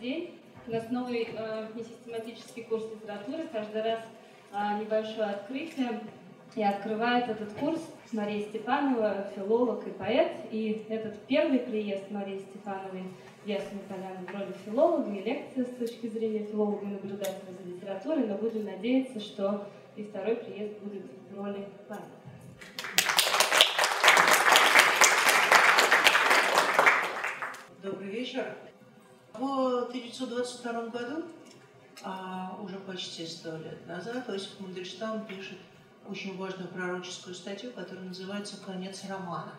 день. У нас новый э, несистематический курс литературы. Каждый раз э, небольшое открытие. И открывает этот курс Мария Степанова, филолог и поэт. И этот первый приезд Марии Степановой в Ясную Поляну в роли филолога и лекция с точки зрения филолога и наблюдателя за литературой. Но будем надеяться, что и второй приезд будет в роли поэта. Добрый вечер. В 1922 году, а уже почти сто лет назад, Иосиф Мандельштам пишет очень важную пророческую статью, которая называется «Конец романа».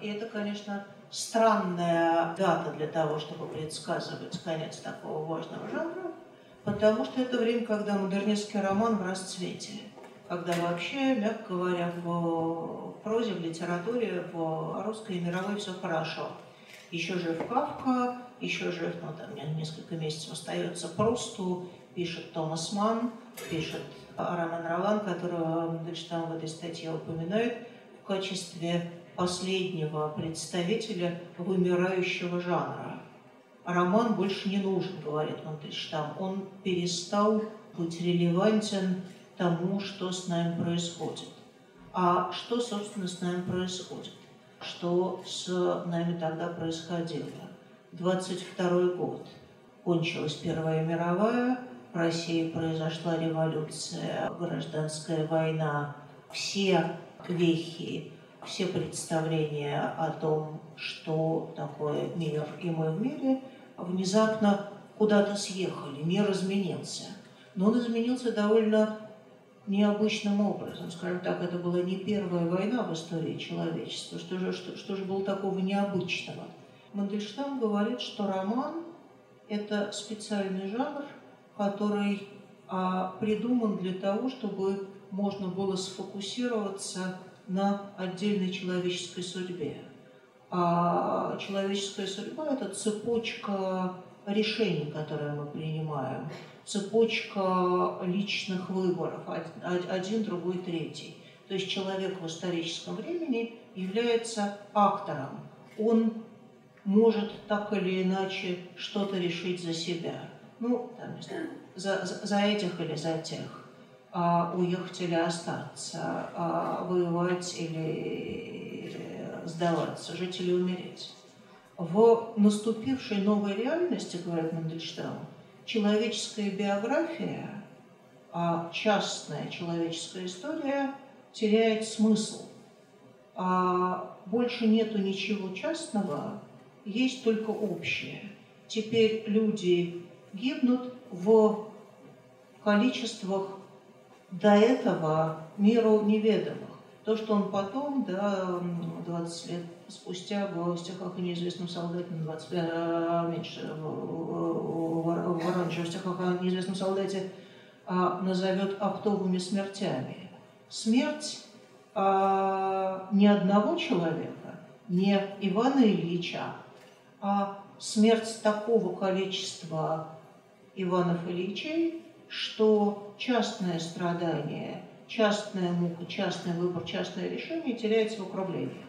И это, конечно, странная дата для того, чтобы предсказывать конец такого важного жанра, потому что это время, когда модернистский роман в расцвете, когда вообще, мягко говоря, в прозе, в литературе, в русской и мировой все хорошо. Еще жив Кавка, еще жив, ну там несколько месяцев остается Просту, пишет Томас Ман, пишет Роман Ролан, которого Мандельштам в этой статье упоминает в качестве последнего представителя вымирающего жанра. Роман больше не нужен, говорит Мандельштам. Он перестал быть релевантен тому, что с нами происходит. А что, собственно, с нами происходит? Что с нами тогда происходило? 22 год. Кончилась Первая мировая, в России произошла революция, гражданская война. Все вехи, все представления о том, что такое мир и мы в мире, внезапно куда-то съехали, мир изменился. Но он изменился довольно необычным образом. Скажем так, это была не первая война в истории человечества. Что же, что, что же было такого необычного? Мандельштам говорит, что роман – это специальный жанр, который а, придуман для того, чтобы можно было сфокусироваться на отдельной человеческой судьбе. А человеческая судьба – это цепочка решений, которые мы принимаем, цепочка личных выборов, один, другой, третий. То есть человек в историческом времени является актором. Он может так или иначе что-то решить за себя. Ну, там, не знаю, за, за, этих или за тех. А, уехать или остаться, а, воевать или сдаваться, жить или умереть. В наступившей новой реальности, говорит Мандельштам, человеческая биография, а частная человеческая история теряет смысл. А больше нету ничего частного, есть только общее. Теперь люди гибнут в количествах до этого миру неведомых. То, что он потом, да, 20 лет спустя в стихах о неизвестном солдате, 20, э, меньше, в, в, в в стихах о неизвестном солдате а, назовет оптовыми смертями. Смерть а, не одного человека, не Ивана Ильича, а смерть такого количества Иванов Ильичей, что частное страдание, частная мука, частный выбор, частное решение теряется в управлении.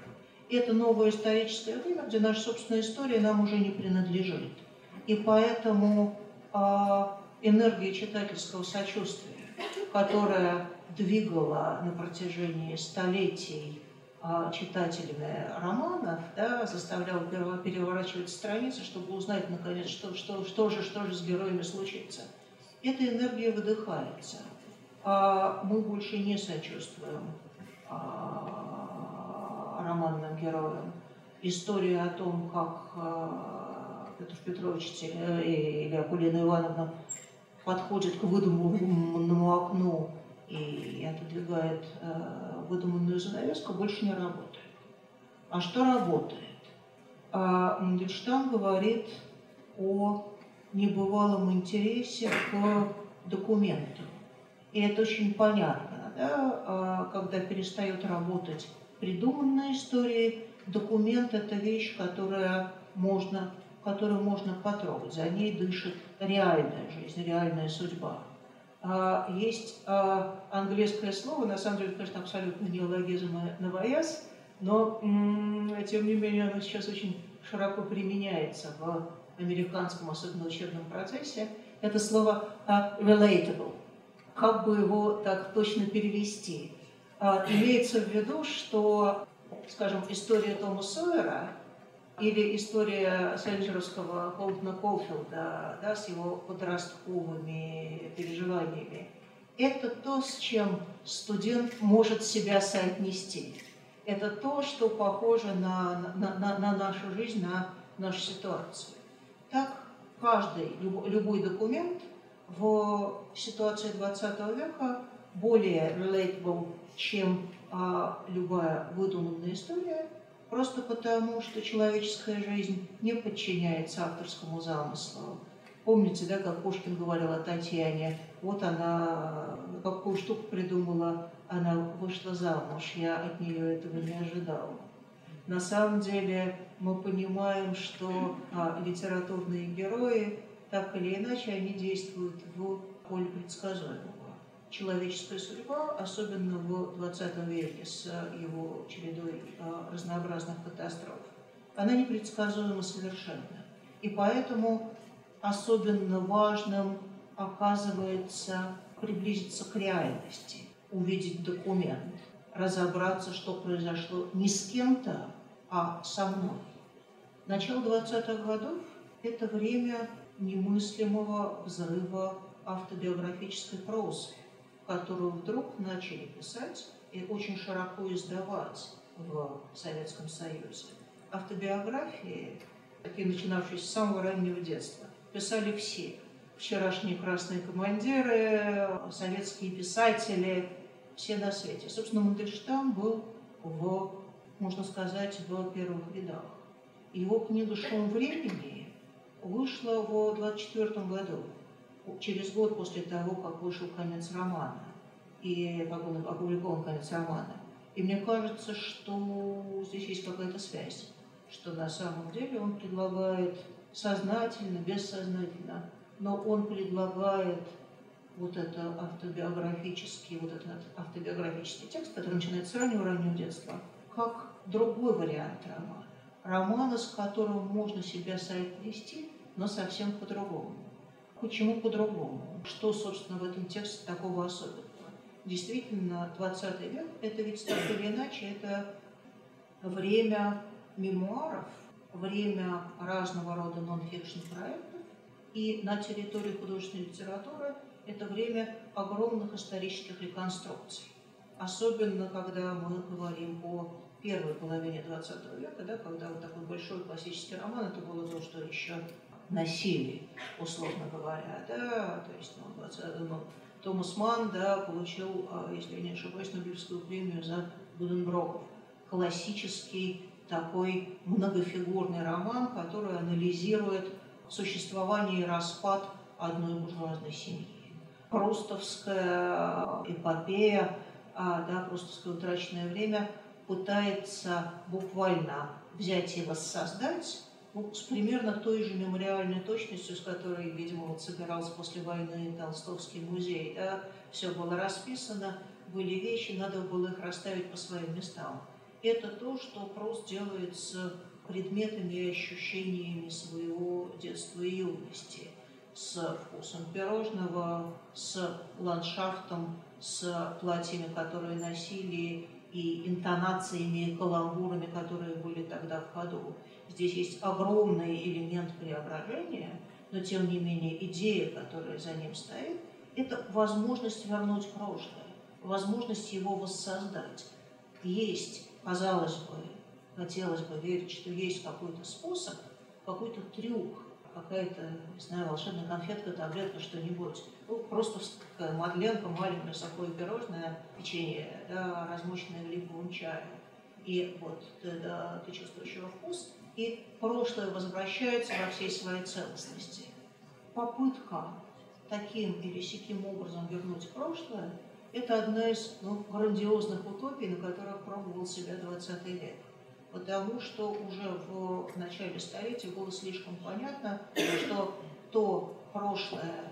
Это новое историческое время, где наша собственная история нам уже не принадлежит. И поэтому э, энергия читательского сочувствия, которая двигала на протяжении столетий а, читателями романов, да, заставлял переворачивать страницы, чтобы узнать, наконец, что, что, что, же, что же с героями случится. Эта энергия выдыхается. А мы больше не сочувствуем а, романным героям. История о том, как а, Петр Петрович или Акулина Ивановна подходит к выдуманному окну и отодвигает э, выдуманную занавеску, больше не работает. А что работает? А Мандельштам говорит о небывалом интересе к документам. И это очень понятно, да? А когда перестает работать придуманная история, документ – это вещь, которая можно, которую можно потрогать. За ней дышит реальная жизнь, реальная судьба. А, есть а, английское слово, на самом деле, конечно, абсолютно неологизм новояз, но тем не менее оно сейчас очень широко применяется в американском, особенно учебном процессе, это слово relatable. Как бы его так точно перевести? Имеется в виду, что, скажем, история Тома Сойера или история Селджеровского Холдена Колфилда да, с его подростковыми переживаниями, это то, с чем студент может себя соотнести. Это то, что похоже на, на, на, на нашу жизнь, на нашу ситуацию. Так каждый, любой документ в ситуации 20 века более relatable, чем а, любая выдуманная история, просто потому, что человеческая жизнь не подчиняется авторскому замыслу. Помните, да, как Пушкин говорил о Татьяне, вот она какую штуку придумала, она вышла замуж, я от нее этого не ожидал. На самом деле мы понимаем, что а, литературные герои, так или иначе, они действуют в поле предсказуемого. Человеческая судьба, особенно в 20 веке с его чередой а, разнообразных катастроф, она непредсказуема совершенно. И поэтому особенно важным оказывается приблизиться к реальности, увидеть документ, разобраться, что произошло не с кем-то, а со мной. Начало 20-х годов – это время немыслимого взрыва автобиографической прозы, которую вдруг начали писать и очень широко издавать в Советском Союзе. Автобиографии, такие начинавшиеся с самого раннего детства, писали все. Вчерашние красные командиры, советские писатели, все на свете. Собственно, Мандельштам был в можно сказать, в первых рядах. Его книга «Шум времени» вышла в 24 году, через год после того, как вышел конец романа, и он опубликован конец романа. И мне кажется, что здесь есть какая-то связь, что на самом деле он предлагает сознательно, бессознательно, но он предлагает вот это автобиографический, вот этот автобиографический текст, который начинается с раннего-раннего детства – как другой вариант романа. Романа, с которым можно себя соотнести, но совсем по-другому. Почему по-другому? Что, собственно, в этом тексте такого особенного? Действительно, 20 век – это ведь так или иначе, это время мемуаров, время разного рода нон-фикшн проектов, и на территории художественной литературы это время огромных исторических реконструкций. Особенно, когда мы говорим о первой половине 20 века, да, когда вот такой большой классический роман, это было то, что еще носили, условно говоря, да, то есть ну, 20, ну, Томас Ман, да, получил, а, если я не ошибаюсь, Нобелевскую премию за Буденброков. Классический такой многофигурный роман, который анализирует существование и распад одной буржуазной семьи. Прустовская эпопея, а, да, прустовское утраченное время – пытается буквально взять и воссоздать ну, с примерно той же мемориальной точностью, с которой, видимо, вот собирался после войны Толстовский музей. Да? Все было расписано, были вещи, надо было их расставить по своим местам. Это то, что Прост делает с предметами и ощущениями своего детства и юности, с вкусом пирожного, с ландшафтом, с платьями, которые носили и интонациями, и каламбурами, которые были тогда в ходу. Здесь есть огромный элемент преображения, но тем не менее идея, которая за ним стоит, это возможность вернуть прошлое, возможность его воссоздать. Есть, казалось бы, хотелось бы верить, что есть какой-то способ, какой-то трюк, какая-то, не знаю, волшебная конфетка, таблетка, что-нибудь. Ну, просто мадленка, маленькое сухое пирожное, печенье, да, размоченное в липовом чае. И вот ты, да, ты чувствуешь его вкус, и прошлое возвращается во всей своей целостности. Попытка таким или сяким образом вернуть прошлое – это одна из ну, грандиозных утопий, на которых пробовал себя 20 век потому что уже в начале столетия было слишком понятно, что то прошлое,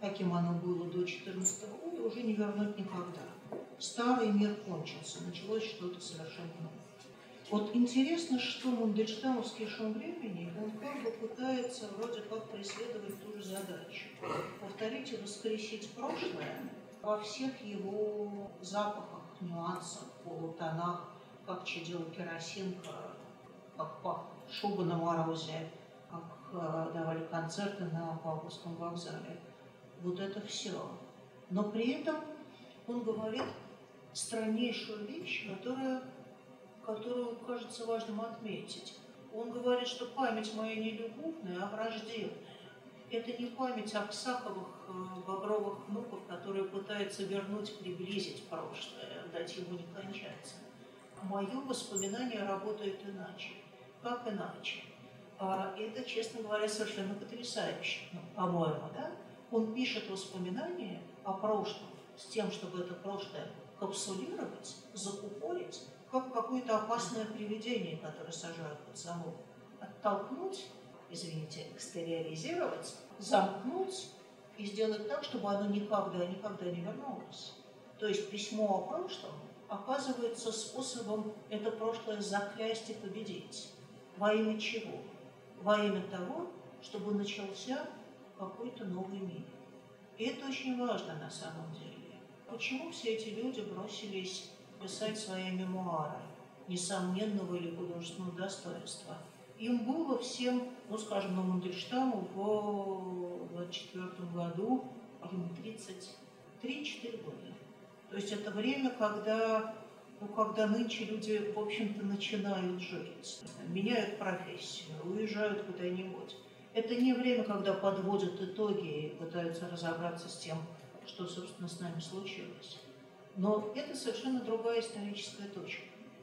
каким оно было до 14 года, уже не вернуть никогда. Старый мир кончился, началось что-то совершенно новое. Вот интересно, что Мандельштамовский шум времени, он как бы пытается вроде как преследовать ту же задачу. Повторить и воскресить прошлое во всех его запахах, нюансах, полутонах, как чадила керосинка, как шуба на морозе, как э, давали концерты на Павловском вокзале. Вот это все. Но при этом он говорит страннейшую вещь, которая которую кажется важным отметить. Он говорит, что память моя не любовная, а враждебная. Это не память Аксаковых, э, бобровых внуков, которые пытаются вернуть, приблизить прошлое, дать ему не кончаться. Мое воспоминание работает иначе. Как иначе? А это, честно говоря, совершенно потрясающе, ну, по-моему, да? Он пишет воспоминания о прошлом с тем, чтобы это прошлое капсулировать, закупорить как какое-то опасное привидение, которое сажают под замок. Оттолкнуть, извините, экстериоризировать, замкнуть и сделать так, чтобы оно никогда, никогда не вернулось. То есть письмо о прошлом оказывается способом это прошлое заклясть и победить. Во имя чего? Во имя того, чтобы начался какой-то новый мир. И это очень важно на самом деле. Почему все эти люди бросились писать свои мемуары несомненного или художественного достоинства. Им было всем, ну, скажем, на Мандельштаму в 24 году, им 33-4 года. То есть это время, когда, ну, когда нынче люди, в общем-то, начинают жить, меняют профессию, уезжают куда-нибудь. Это не время, когда подводят итоги и пытаются разобраться с тем, что, собственно, с нами случилось. Но это совершенно другая историческая точка.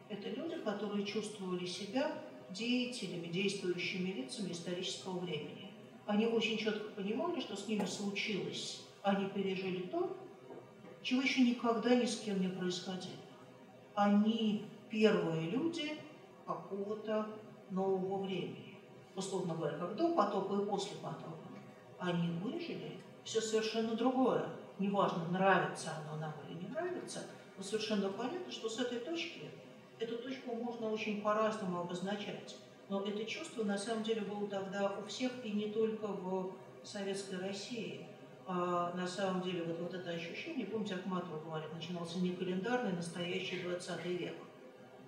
Это люди, которые чувствовали себя деятелями, действующими лицами исторического времени. Они очень четко понимали, что с ними случилось. Они пережили то, чего еще никогда ни с кем не происходило. Они первые люди какого-то нового времени. Условно говоря, как до потопа и после потопа. Они выжили все совершенно другое. Неважно, нравится оно нам или нравится, но совершенно понятно, что с этой точки, эту точку можно очень по-разному обозначать. Но это чувство на самом деле было тогда у всех и не только в советской России. А на самом деле вот, вот это ощущение, помните, Ахматова говорит, начинался не календарный, настоящий 20 век.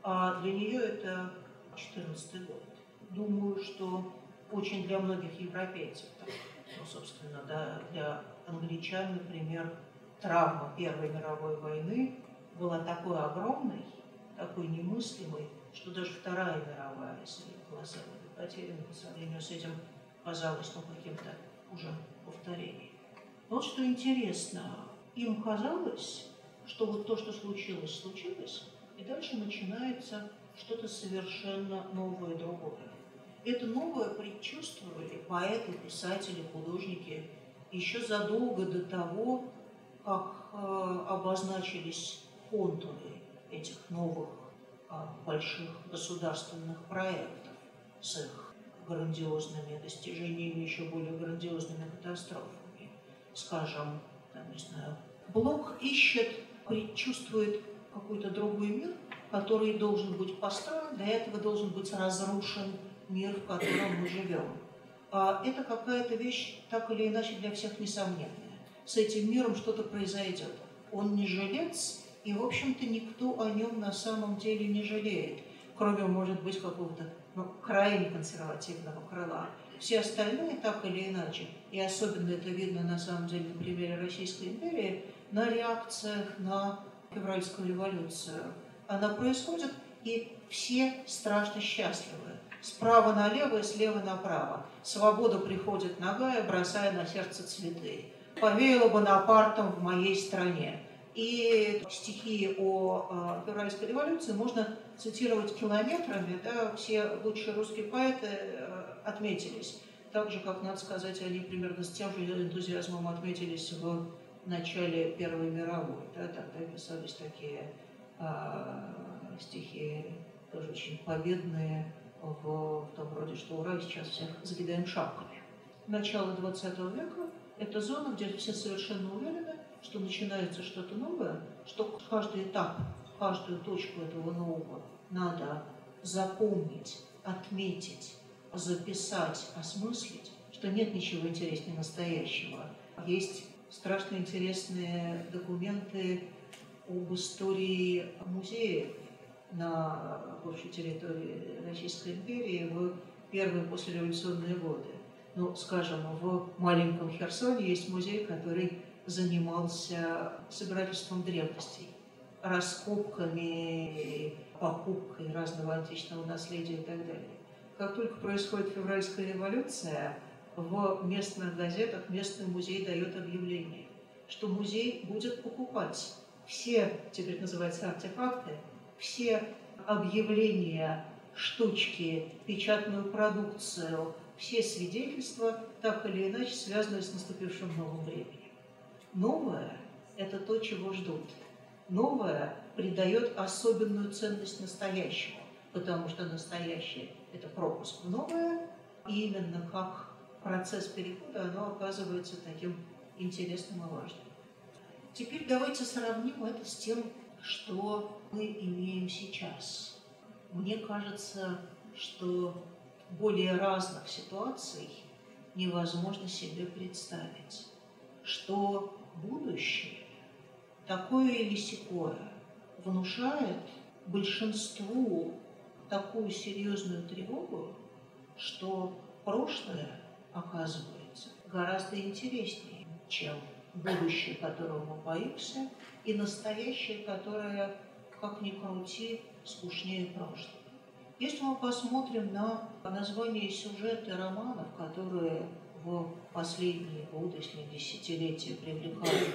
А для нее это 14 год. Думаю, что очень для многих европейцев, ну, собственно, да, для англичан, например, травма Первой мировой войны была такой огромной, такой немыслимой, что даже Вторая мировая, если колоссальными потерями по сравнению с этим казалось ну, каким-то уже повторением. Вот что интересно, им казалось, что вот то, что случилось, случилось, и дальше начинается что-то совершенно новое, другое. Это новое предчувствовали поэты, писатели, художники еще задолго до того, как э, обозначились контуры этих новых э, больших государственных проектов с их грандиозными достижениями, еще более грандиозными катастрофами. Скажем, там, не знаю, Блок ищет, предчувствует какой-то другой мир, который должен быть построен, для этого должен быть разрушен мир, в котором мы живем. А это какая-то вещь, так или иначе, для всех несомненная с этим миром что-то произойдет. Он не жилец, и, в общем-то, никто о нем на самом деле не жалеет, кроме, может быть, какого-то ну, крайне консервативного крыла. Все остальные, так или иначе, и особенно это видно на самом деле на примере Российской империи, на реакциях на февральскую революцию. Она происходит, и все страшно счастливы. Справа налево и слева направо. Свобода приходит ногая, бросая на сердце цветы повеяло Бонапартом в моей стране. И стихи о э, февральской революции можно цитировать километрами, да, все лучшие русские поэты э, отметились. Так же, как, надо сказать, они примерно с тем же энтузиазмом отметились в начале Первой мировой. Да, тогда писались такие э, стихи, тоже очень победные, в, в том роде, что ура, сейчас всех закидаем шапками. Начало 20 века это зона, где все совершенно уверены, что начинается что-то новое, что каждый этап, каждую точку этого нового надо запомнить, отметить, записать, осмыслить, что нет ничего интереснее настоящего. Есть страшно интересные документы об истории музеев на бывшей территории Российской империи в первые послереволюционные годы. Ну, скажем, в маленьком Херсоне есть музей, который занимался собирательством древностей, раскопками, покупкой разного античного наследия и так далее. Как только происходит февральская революция, в местных газетах местный музей дает объявление, что музей будет покупать все, теперь называется артефакты, все объявления, штучки, печатную продукцию, все свидетельства, так или иначе связанные с наступившим новым временем. Новое – это то, чего ждут. Новое придает особенную ценность настоящему, потому что настоящее – это пропуск в новое, и именно как процесс перехода, оно оказывается таким интересным и важным. Теперь давайте сравним это с тем, что мы имеем сейчас. Мне кажется, что более разных ситуаций невозможно себе представить, что будущее, такое или сякое, внушает большинству такую серьезную тревогу, что прошлое оказывается гораздо интереснее, чем будущее, которого мы боимся, и настоящее, которое, как ни крути, скучнее прошлого. Если мы посмотрим на название сюжеты романов, которые в последние годы, если десятилетия привлекают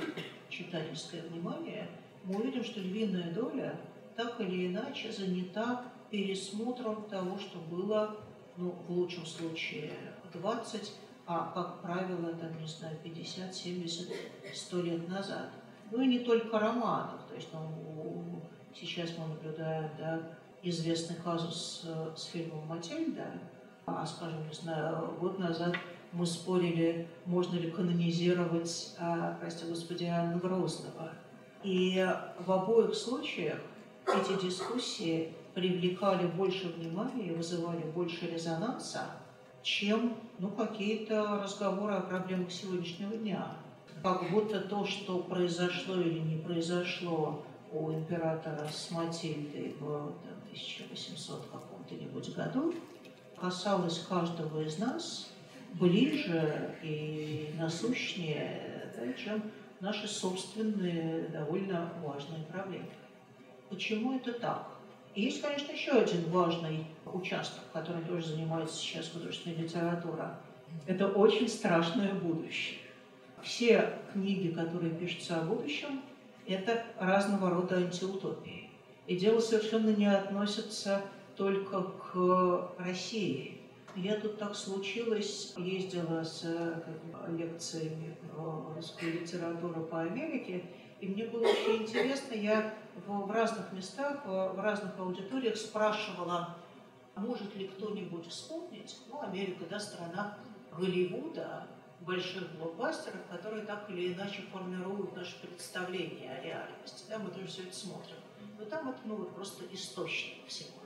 читательское внимание, мы увидим, что львиная доля так или иначе занята пересмотром того, что было, ну, в лучшем случае, 20, а, как правило, там, не знаю, 50, 70, 100 лет назад. Ну и не только романов. То есть ну, сейчас мы наблюдаем да, известный казус с, фильмом «Матильда», а, скажем, не знаю, год назад мы спорили, можно ли канонизировать, а, прости господи, Анну Грозного. И в обоих случаях эти дискуссии привлекали больше внимания и вызывали больше резонанса, чем ну, какие-то разговоры о проблемах сегодняшнего дня. Как будто то, что произошло или не произошло у императора с Матильдой в там, 1800 каком-то нибудь году, касалось каждого из нас ближе и насущнее, чем наши собственные довольно важные проблемы. Почему это так? Есть, конечно, еще один важный участок, которым тоже занимается сейчас художественная литература. Это очень страшное будущее. Все книги, которые пишутся о будущем, это разного рода антиутопии. И дело совершенно не относится только к России. Я тут так случилось, ездила с лекциями про русскую литературу по Америке, и мне было очень интересно, я в, разных местах, в разных аудиториях спрашивала, может ли кто-нибудь вспомнить, ну, Америка, да, страна Голливуда, больших блокбастеров, которые так или иначе формируют наше представление о реальности. Да, мы тоже все это смотрим. Но там это ну, просто источник всего.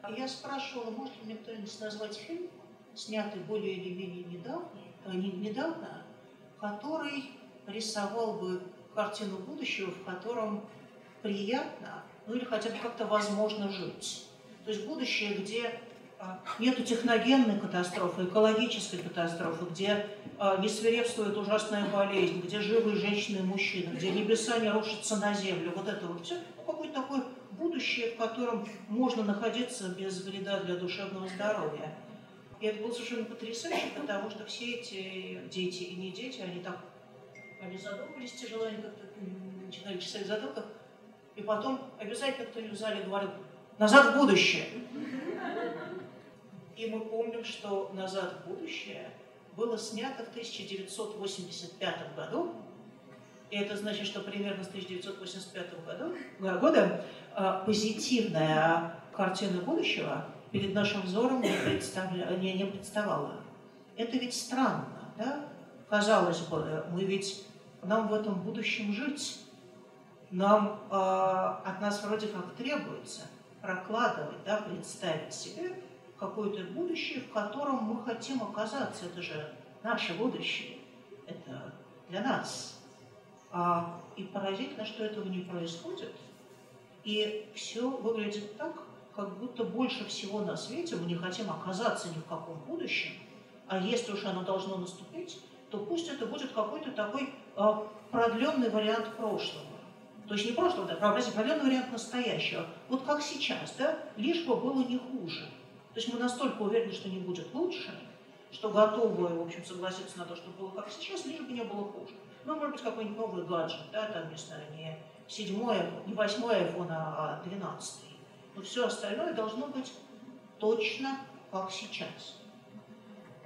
А я спрашивала, может ли мне кто-нибудь назвать фильм, снятый более или менее недавно, э, недавно, который рисовал бы картину будущего, в котором приятно, ну или хотя бы как-то возможно жить. То есть будущее, где нету техногенной катастрофы, экологической катастрофы, где а, не свирепствует ужасная болезнь, где живые женщины и мужчины, где небеса не рушатся на землю, вот это вот все, ну, какое-то такое будущее, в котором можно находиться без вреда для душевного здоровья. И это было совершенно потрясающе, потому что все эти дети и не дети, они так они задумались тяжело, как-то начинали чесать в затылках, и потом обязательно кто-нибудь в зале говорил «назад в будущее». И мы помним, что «Назад в будущее» было снято в 1985 году, и это значит, что примерно с 1985 году, года а, позитивная картина будущего перед нашим взором не, представля, не, не представала. Это ведь странно, да? Казалось бы, мы ведь нам в этом будущем жить, нам э, от нас вроде как требуется прокладывать, да, представить себе какое-то будущее, в котором мы хотим оказаться. Это же наше будущее. Это для нас. А, и поразительно, что этого не происходит. И все выглядит так, как будто больше всего на свете мы не хотим оказаться ни в каком будущем, а если уж оно должно наступить, то пусть это будет какой-то такой а, продленный вариант прошлого. То есть не прошлого, да, а продленный вариант настоящего. Вот как сейчас, да, лишь бы было не хуже. То есть мы настолько уверены, что не будет лучше, что готовы, в общем, согласиться на то, что было как сейчас, лишь бы не было хуже. Ну, может быть, какой-нибудь новый гаджет, да, там, не знаю, не седьмой, не восьмой iPhone, а двенадцатый. Но все остальное должно быть точно как сейчас.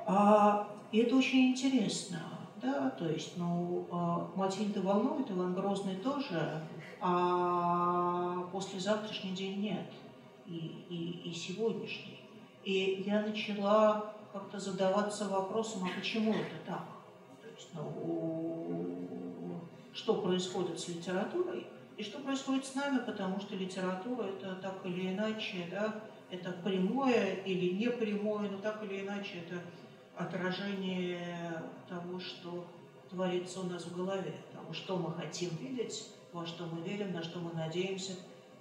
А, и это очень интересно, да, то есть, ну, а, Матильда волнует, Иван Грозный тоже, а послезавтрашний день нет, и, и, и сегодняшний. И я начала как-то задаваться вопросом, а почему это так? То есть, ну, что происходит с литературой и что происходит с нами, потому что литература это так или иначе, да, это прямое или не прямое, но так или иначе это отражение того, что творится у нас в голове, того, что мы хотим видеть, во что мы верим, на что мы надеемся,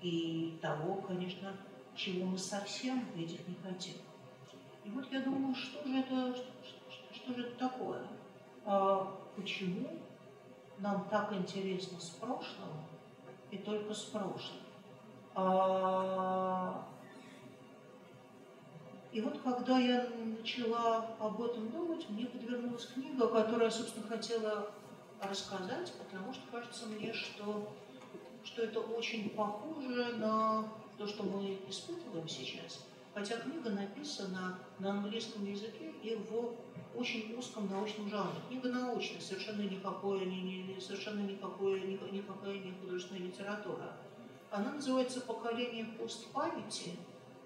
и того, конечно, чего мы совсем видеть не хотим. И вот я думаю, что же это, что, что же это такое? А почему нам так интересно с прошлым и только с прошлым? А... И вот когда я начала об этом думать, мне подвернулась книга, которую я, собственно, хотела рассказать, потому что кажется мне, что, что это очень похоже на то, что мы испытываем сейчас. Хотя книга написана на английском языке и в очень узком научном жанре. Книга научная, совершенно никакое, не, не, совершенно никакое, никакая не художественная литература. Она называется «Поколение постпамяти»,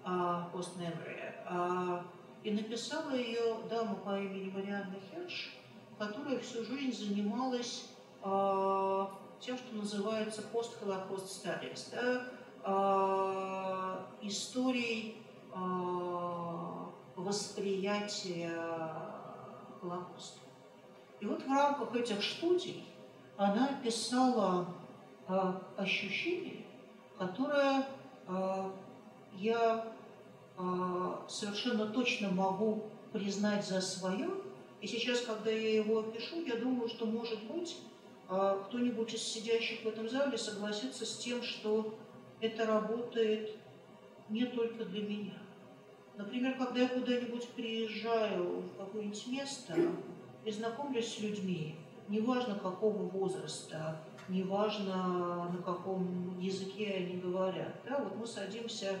а, «Постмемори», а, и написала ее дама по имени Марианна Херш, которая всю жизнь занималась а, тем, что называется post-Holocaust studies, а, историей а, восприятия Холокоста. И вот в рамках этих студий она описала а, ощущение, которое а, я совершенно точно могу признать за свое. И сейчас, когда я его опишу, я думаю, что, может быть, кто-нибудь из сидящих в этом зале согласится с тем, что это работает не только для меня. Например, когда я куда-нибудь приезжаю в какое-нибудь место и знакомлюсь с людьми, неважно какого возраста, неважно на каком языке они говорят, да, вот мы садимся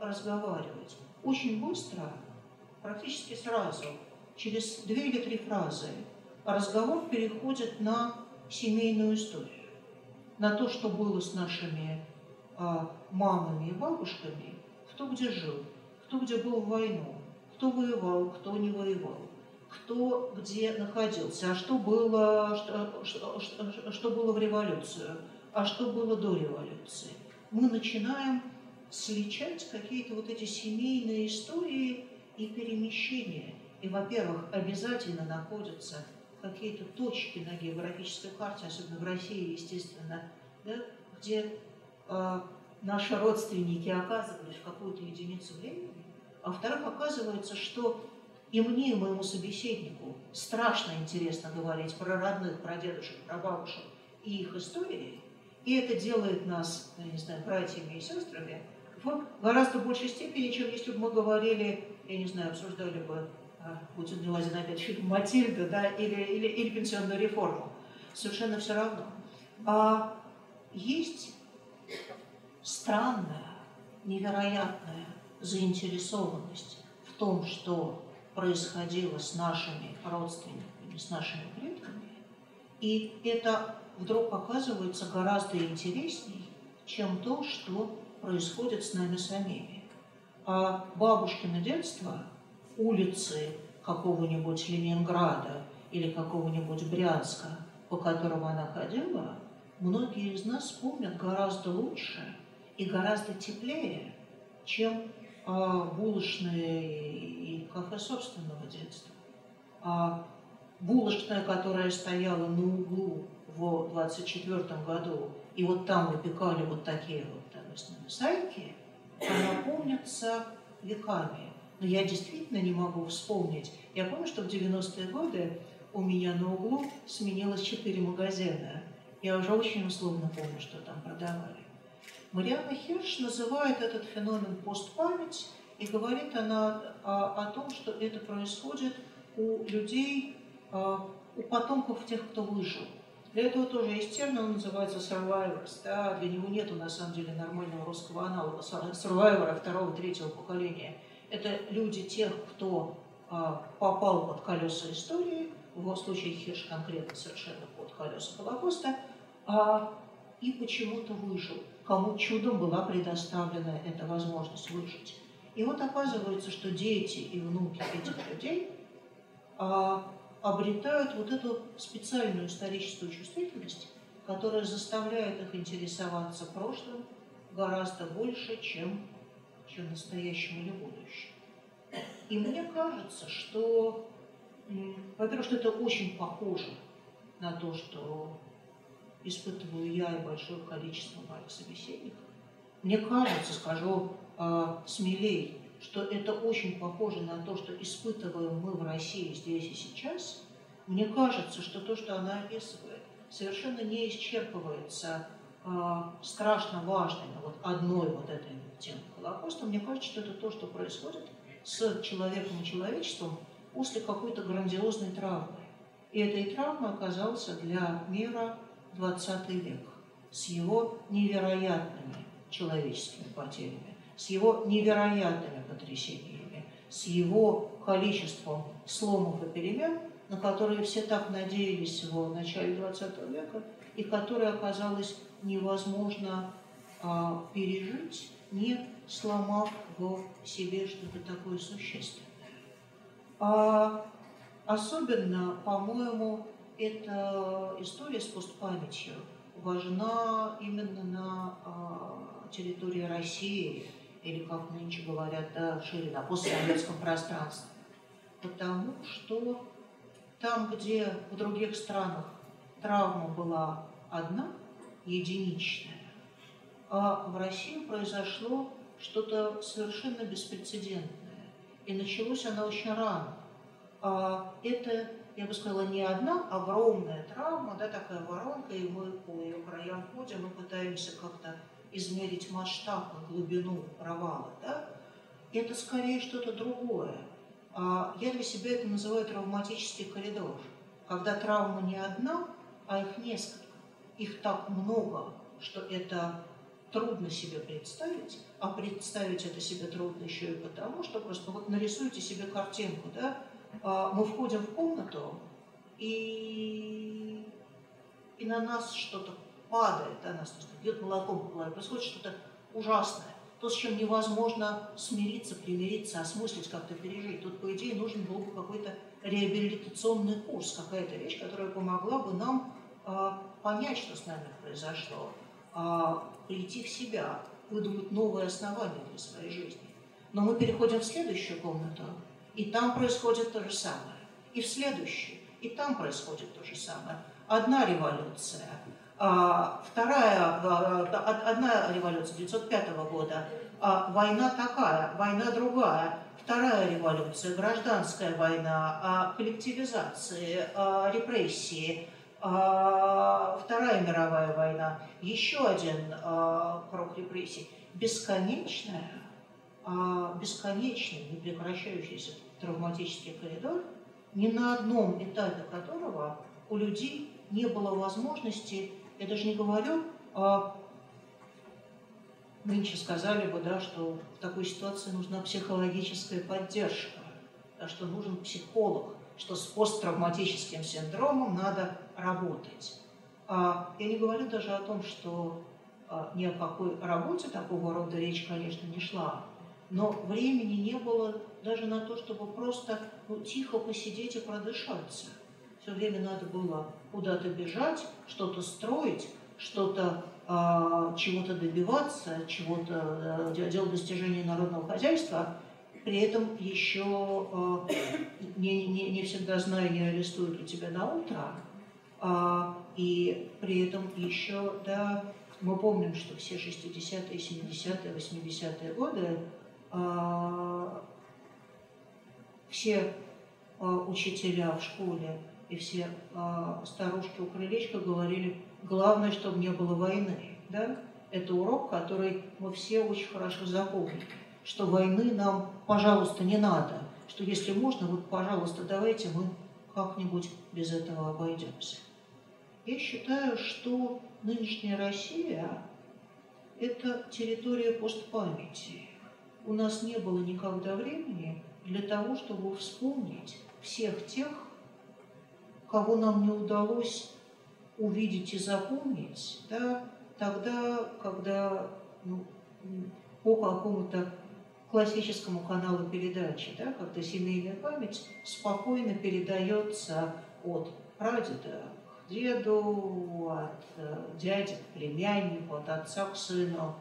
разговаривать. Очень быстро, практически сразу, через две или три фразы, разговор переходит на семейную историю, на то, что было с нашими мамами и бабушками, кто где жил, кто где был в войну, кто воевал, кто не воевал, кто где находился, а что было, что, что, что, было в революцию, а что было до революции. Мы начинаем сличать какие-то вот эти семейные истории и перемещения. И, во-первых, обязательно находятся какие-то точки на географической карте, особенно в России, естественно, да, где наши родственники оказывались в какую-то единицу времени, а во-вторых, оказывается, что и мне, и моему собеседнику страшно интересно говорить про родных, про дедушек, про бабушек и их истории, и это делает нас, я не знаю, братьями и сестрами в гораздо большей степени, чем если бы мы говорили, я не знаю, обсуждали бы, а, он не опять фильм «Матильда», да, или, или, или пенсионную реформу. Совершенно все равно. А есть странная, невероятная заинтересованность в том, что происходило с нашими родственниками, с нашими предками, и это вдруг оказывается гораздо интересней, чем то, что происходит с нами самими. А бабушкино детство, улицы какого-нибудь Ленинграда или какого-нибудь Брянска, по которым она ходила, многие из нас помнят гораздо лучше и гораздо теплее, чем а, булочные и кафе собственного детства. А булочная, которая стояла на углу в 24 году, и вот там выпекали вот такие вот допустим, сайки, она помнится веками. Но я действительно не могу вспомнить. Я помню, что в 90-е годы у меня на углу сменилось четыре магазина. Я уже очень условно помню, что там продавали. Марианна Хирш называет этот феномен постпамять, и говорит она о, о том, что это происходит у людей, а, у потомков тех, кто выжил. Для этого тоже есть термин, он называется survivors. Да? Для него нет на самом деле нормального русского аналога survivor второго, третьего поколения. Это люди тех, кто а, попал под колеса истории, в случае Хирш конкретно совершенно под колеса Холокоста, а, и почему-то выжил, кому чудом была предоставлена эта возможность выжить. И вот оказывается, что дети и внуки этих людей а, обретают вот эту специальную историческую чувствительность, которая заставляет их интересоваться прошлым гораздо больше, чем, чем настоящим или будущим. И мне кажется, что, во-первых, что это очень похоже на то, что испытываю я и большое количество моих собеседников. Мне кажется, скажу э, смелей, что это очень похоже на то, что испытываем мы в России здесь и сейчас, мне кажется, что то, что она описывает, совершенно не исчерпывается э, страшно важной, вот одной вот этой темой Холокоста. Мне кажется, что это то, что происходит с человеком и человечеством после какой-то грандиозной травмы. И этой травмой оказался для мира 20 век с его невероятными человеческими потерями с его невероятными потрясениями, с его количеством сломов и перемен, на которые все так надеялись в начале XX века, и которые оказалось невозможно а, пережить, не сломав в себе что-то такое существенное. А особенно, по-моему, эта история с постпамятью важна именно на а, территории России, или, как нынче говорят, да, шире на постсоветском пространстве. Потому что там, где в других странах травма была одна, единичная, а в России произошло что-то совершенно беспрецедентное. И началось оно очень рано. А это, я бы сказала, не одна огромная травма, да, такая воронка, и мы по ее краям ходим, мы пытаемся как-то измерить масштаб и глубину провала, да, это скорее что-то другое. А я для себя это называю травматический коридор, когда травма не одна, а их несколько. Их так много, что это трудно себе представить, а представить это себе трудно еще и потому, что просто вот нарисуйте себе картинку, да, мы входим в комнату, и, и на нас что-то падает, да, нас бьет молоком по голове, происходит что-то ужасное, то, с чем невозможно смириться, примириться, осмыслить, как-то пережить. Тут, по идее, нужен был бы какой-то реабилитационный курс, какая-то вещь, которая помогла бы нам э, понять, что с нами произошло, э, прийти в себя, выдумать новые основания для своей жизни. Но мы переходим в следующую комнату, и там происходит то же самое. И в следующую, и там происходит то же самое. Одна революция, а, вторая, одна революция 1905 года, а, война такая, война другая, вторая революция, гражданская война, а, коллективизации, репрессии, Вторая мировая война, еще один круг репрессий, бесконечная, бесконечный, непрекращающийся травматический коридор, ни на одном этапе которого у людей не было возможности я даже не говорю о... Нынче сказали бы, да, что в такой ситуации нужна психологическая поддержка, да, что нужен психолог, что с посттравматическим синдромом надо работать. А я не говорю даже о том, что а, ни о какой работе такого рода речь, конечно, не шла, но времени не было даже на то, чтобы просто ну, тихо посидеть и продышаться. Все время надо было куда-то бежать, что-то строить, что-то, а, чего-то добиваться, чего-то э, делать достижения народного хозяйства, при этом еще э, не, не, не всегда зная, не арестуют ли тебя на утро, а, и при этом еще, да, мы помним, что все 60-е, 70-е, 80-е годы а, все а, учителя в школе и все а, старушки у крылечка говорили, главное, чтобы не было войны. Да? Это урок, который мы все очень хорошо запомнили, что войны нам, пожалуйста, не надо, что если можно, вот, пожалуйста, давайте мы как-нибудь без этого обойдемся. Я считаю, что нынешняя Россия – это территория постпамяти. У нас не было никогда времени для того, чтобы вспомнить всех тех, кого нам не удалось увидеть и запомнить, да, тогда, когда ну, по какому-то классическому каналу передачи, да, когда семейная память спокойно передается от прадеда деду, от э, дяди к племяннику, от отца к сыну.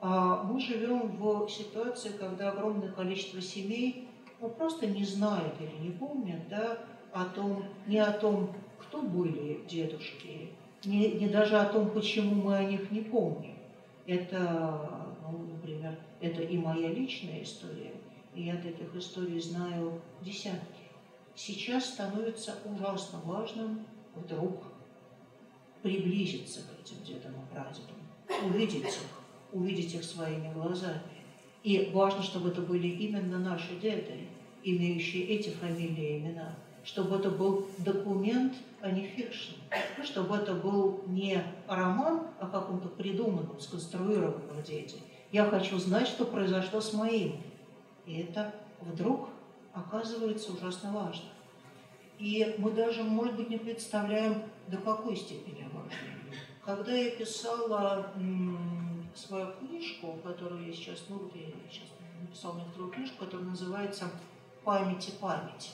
А мы живем в ситуации, когда огромное количество семей ну, просто не знают или не помнят да, о том, не о том, кто были дедушки, не, не даже о том, почему мы о них не помним. Это, ну, например, это и моя личная история, и я от этих историй знаю десятки. Сейчас становится ужасно важным вдруг приблизиться к этим дедам и прадедам, увидеть их, увидеть их своими глазами. И важно, чтобы это были именно наши деды, имеющие эти фамилии и имена, чтобы это был документ, а не фикшн, чтобы это был не роман о каком-то придуманном, сконструированном деде. Я хочу знать, что произошло с моим. И это вдруг оказывается ужасно важно. И мы даже, может быть, не представляем, до какой степени важно. Когда я писала свою книжку, которую я сейчас, ну, я сейчас написала некоторую книжку, которая называется «Памяти памяти».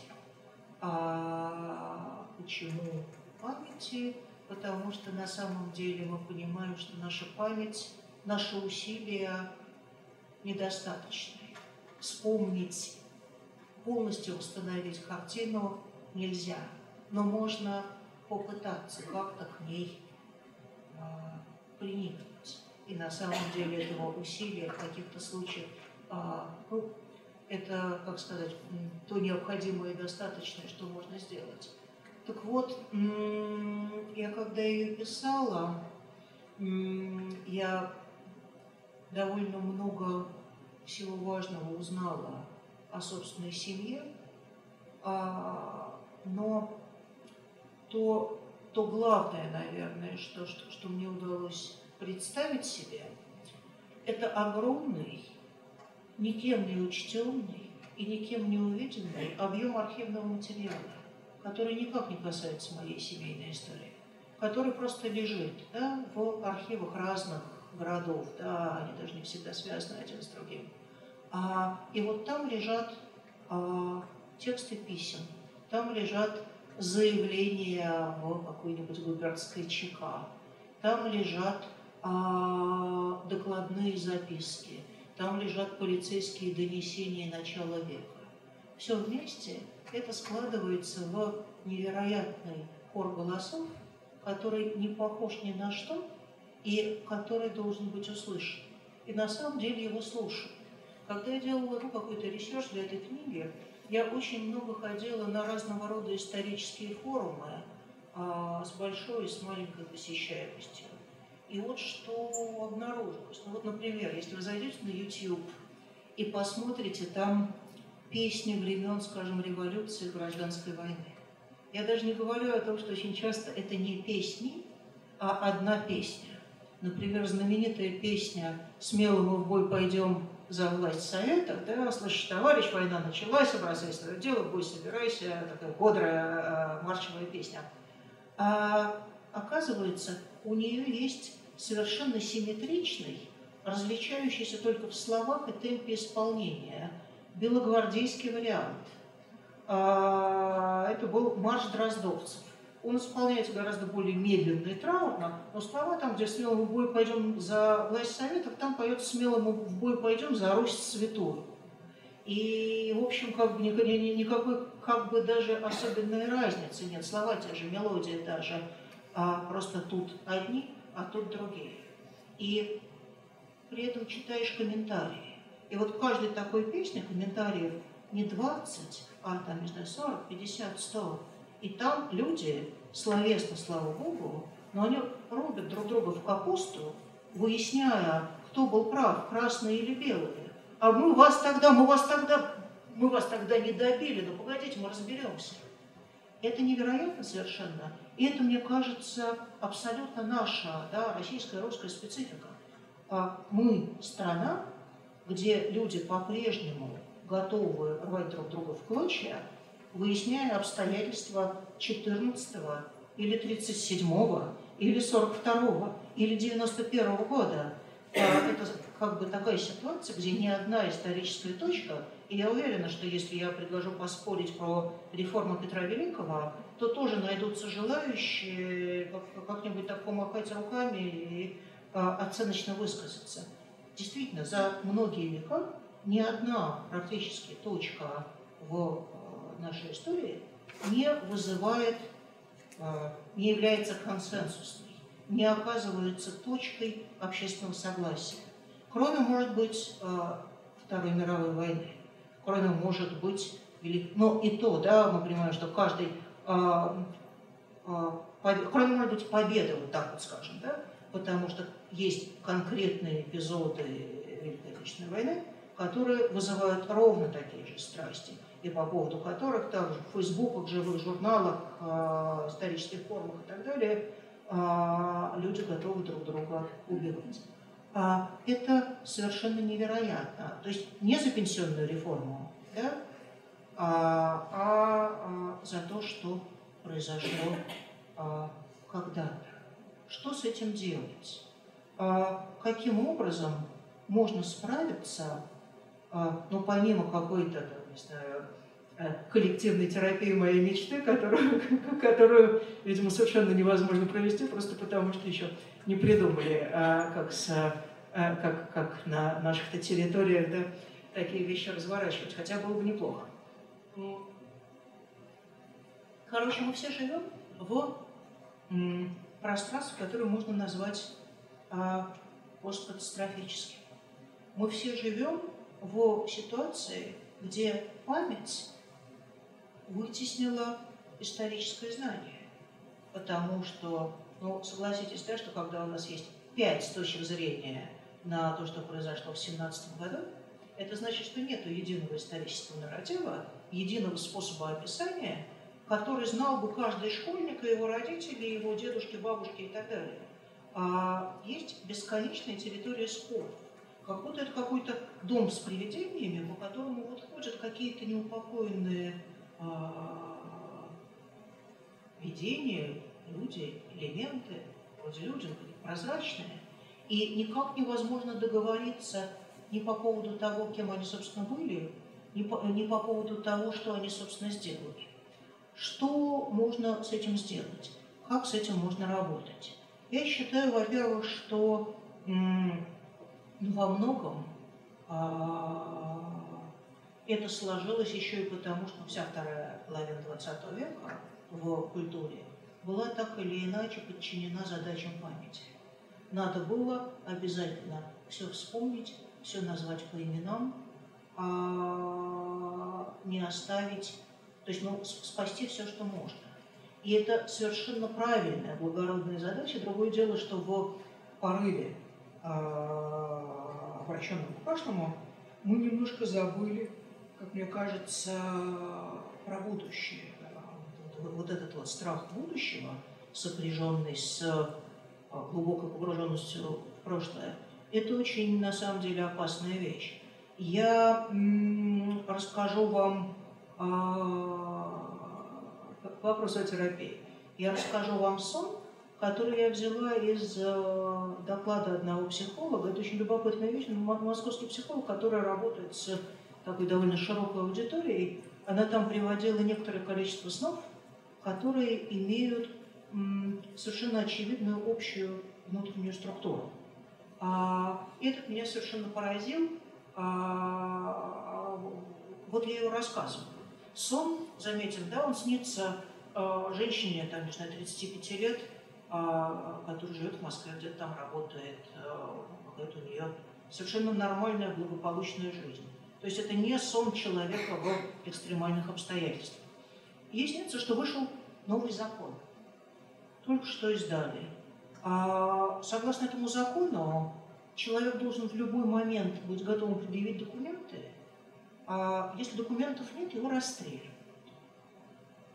А почему памяти? Потому что на самом деле мы понимаем, что наша память, наши усилия недостаточны. Вспомнить, полностью восстановить картину нельзя, но можно попытаться как-то к ней а, приникнуть. И на самом деле этого усилия в каких-то случаях, а, ну, это, как сказать, то необходимое и достаточное, что можно сделать. Так вот, я когда ее писала, я довольно много всего важного узнала о собственной семье, а, но то, то главное, наверное, что, что, что мне удалось представить себе, это огромный, никем не учтенный и никем не увиденный объем архивного материала, который никак не касается моей семейной истории, который просто лежит да, в архивах разных городов, да, они даже не всегда связаны один с другим. А, и вот там лежат а, тексты писем, там лежат заявления в какой-нибудь губернской ЧК, там лежат докладные записки, там лежат полицейские донесения начала века. Все вместе это складывается в невероятный хор голосов, который не похож ни на что и который должен быть услышан. И на самом деле его слушают. Когда я делала ну, какой-то research для этой книги, я очень много ходила на разного рода исторические форумы а, с большой и с маленькой посещаемостью. И вот что обнаружилось. Ну вот, например, если вы зайдете на YouTube и посмотрите там песни времен, скажем, революции, гражданской войны. Я даже не говорю о том, что очень часто это не песни, а одна песня. Например, знаменитая песня «Смело мы в бой пойдем за власть Совета, да, слышишь, товарищ, война началась, бросай свое дело, бой, собирайся, такая бодрая э, маршевая песня. А оказывается, у нее есть совершенно симметричный, различающийся только в словах и темпе исполнения, белогвардейский вариант. А, это был марш дроздовцев. он исполняется гораздо более медленно и траурно, но слова там, где смело в бой пойдем за власть Советов, там поется смело в бой пойдем за Русь святую. И, в общем, как бы никакой, как бы даже особенной разницы нет. Слова те же, мелодия та же, а просто тут одни, а тут другие. И при этом читаешь комментарии. И вот в каждой такой песне комментариев не 20, а там, не знаю, 40, 50, 100. И там люди, словесно, слава Богу, но они рубят друг друга в капусту, выясняя, кто был прав, красные или белые. А мы вас тогда, мы вас тогда, мы вас тогда не добили, но погодите, мы разберемся. Это невероятно совершенно. И это, мне кажется, абсолютно наша, да, российская, русская специфика. А мы страна, где люди по-прежнему готовы рвать друг друга в клочья, выясняя обстоятельства 14 или 37 или 42 или 91 года. А это как бы такая ситуация, где ни одна историческая точка, я уверена, что если я предложу поспорить про реформу Петра Великого, то тоже найдутся желающие как-нибудь так помахать руками и а, оценочно высказаться. Действительно, за многие века ни одна практически точка в э, нашей истории не вызывает, э, не является консенсусной, не оказывается точкой общественного согласия. Кроме, может быть, Второй мировой войны, кроме, может быть, но и то, да, мы понимаем, что каждый, кроме, может быть, победы, вот так вот скажем, да, потому что есть конкретные эпизоды Великой Отечественной войны, которые вызывают ровно такие же страсти, и по поводу которых также в фейсбуках, живых журналах, э, исторических форумах и так далее э, люди готовы друг друга убивать. А это совершенно невероятно. То есть не за пенсионную реформу, да, а, а, а за то, что произошло а, когда-то. Что с этим делать? Каким образом можно справиться ну, помимо какой-то, не знаю, э, коллективной терапии моей мечты, которую, которую, видимо, совершенно невозможно провести, просто потому что еще не придумали, как, с, как, как на наших-то территориях да, такие вещи разворачивать, хотя было бы неплохо. Короче, мы все живем в пространстве, которое можно назвать а. Мы все живем в ситуации, где память вытеснила историческое знание. Потому что, ну, согласитесь, да, что когда у нас есть пять точек зрения на то, что произошло в 17 году, это значит, что нет единого исторического нарратива, единого способа описания, который знал бы каждый школьник, и его родители, его дедушки, бабушки и так далее. А есть бесконечная территория споров как будто это какой-то дом с привидениями, по которому вот ходят какие-то неупокоенные а, видения, люди, элементы, вроде люди, прозрачные, и никак невозможно договориться ни по поводу того, кем они, собственно, были, ни по, ни по поводу того, что они, собственно, сделали. Что можно с этим сделать? Как с этим можно работать? Я считаю, во-первых, что во многом а, это сложилось еще и потому, что вся вторая половина XX века в культуре была так или иначе подчинена задачам памяти. Надо было обязательно все вспомнить, все назвать по именам, а не оставить, то есть ну, спасти все, что можно. И это совершенно правильная, благородная задача. Другое дело, что в порыве а, обращенном к прошлому, мы немножко забыли, как мне кажется, про будущее. Вот этот вот страх будущего, сопряженный с а, глубокой погруженностью в прошлое, это очень, на самом деле, опасная вещь. Я расскажу вам по вопросу о терапии. Я расскажу вам сон, который я взяла из э, доклада одного психолога. Это очень любопытная вещь. Московский психолог, который работает с такой довольно широкой аудиторией, она там приводила некоторое количество снов, которые имеют совершенно очевидную общую внутреннюю структуру. А, этот меня совершенно поразил. А, вот я его рассказываю. Сон, заметим, да, он снится а, женщине, там, не знаю, 35 лет, а, которая живет в Москве, где-то там работает, а, какая-то у нее совершенно нормальная, благополучная жизнь. То есть это не сон человека в экстремальных обстоятельствах. Ей снится, что вышел новый закон. Только что издали. А согласно этому закону, человек должен в любой момент быть готовым предъявить документы, а если документов нет, его расстреливают.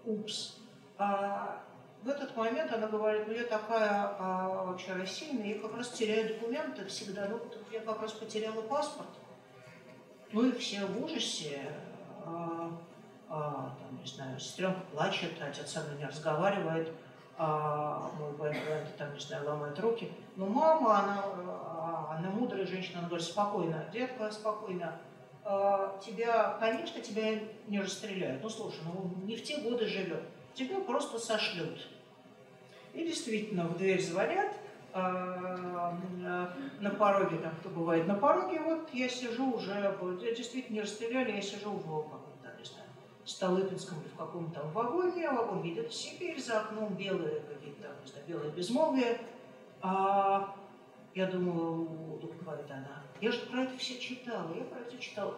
Упс. А в этот момент она говорит, ну я такая а, вообще рассеянная, я как раз теряю документы всегда, ну я как раз потеряла паспорт. Ну и все в ужасе, а, а, там, не знаю, сестренка плачет, отец со мной не разговаривает, а мой Брайан, там, не знаю, ломает руки. Но мама, она, а, она мудрая женщина, она говорит, спокойно, детка, спокойно. А, тебя, конечно, тебя не расстреляют. Ну, слушай, ну, не в те годы живет. Тебя просто сошлют. И действительно, в дверь звонят, на пороге, там, кто бывает на пороге, вот я сижу уже, действительно не расстреляли, я сижу в Столыпинском или в каком-то вагоне, вагон видит в Сибирь, за окном белые какие-то не знаю, белое безмолвие. А я думаю, вдруг говорит она, я же про это все читала, я про это читала.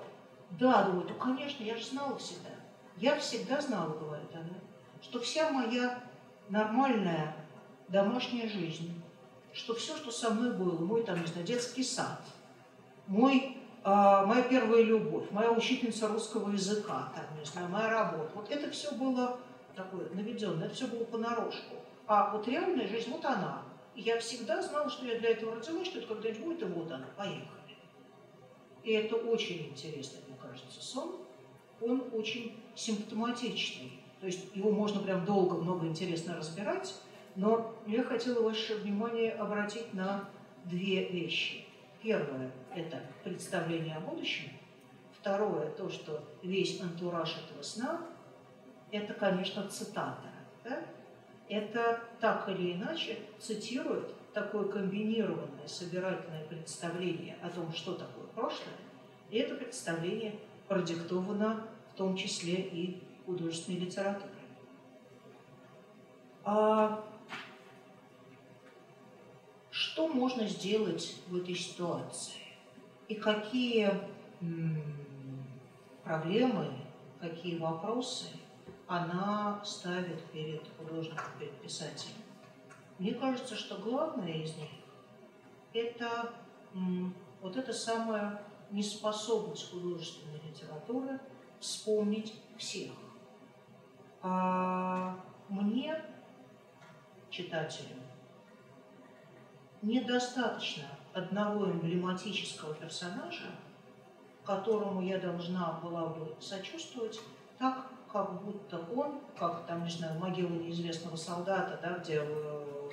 Да, думаю, ну конечно, я же знала всегда. Я всегда знала, говорит она, что вся моя нормальная домашняя жизнь, что все, что со мной было, мой там, не знаю, детский сад, мой а, моя первая любовь, моя учительница русского языка, там, не знаю, моя работа. Вот это все было такое наведенное, это все было понарошку. А вот реальная жизнь, вот она. И я всегда знала, что я для этого родилась, что это когда-нибудь будет, и вот она, поехали. И это очень интересный, мне кажется, сон. Он очень симптоматичный. То есть его можно прям долго, много интересно разбирать, но я хотела ваше внимание обратить на две вещи. Первое – это представление о будущем. Второе – то, что весь антураж этого сна – это, конечно, цитата. Да? Это так или иначе цитирует такое комбинированное, собирательное представление о том, что такое прошлое, и это представление продиктовано в том числе и художественной литературой. А что можно сделать в этой ситуации? И какие проблемы, какие вопросы она ставит перед художником, перед писателем? Мне кажется, что главное из них – это вот эта самая неспособность художественной литературы вспомнить всех. А мне, читателю, недостаточно одного эмблематического персонажа, которому я должна была бы сочувствовать, так, как будто он, как там, не знаю, могила неизвестного солдата, да, где,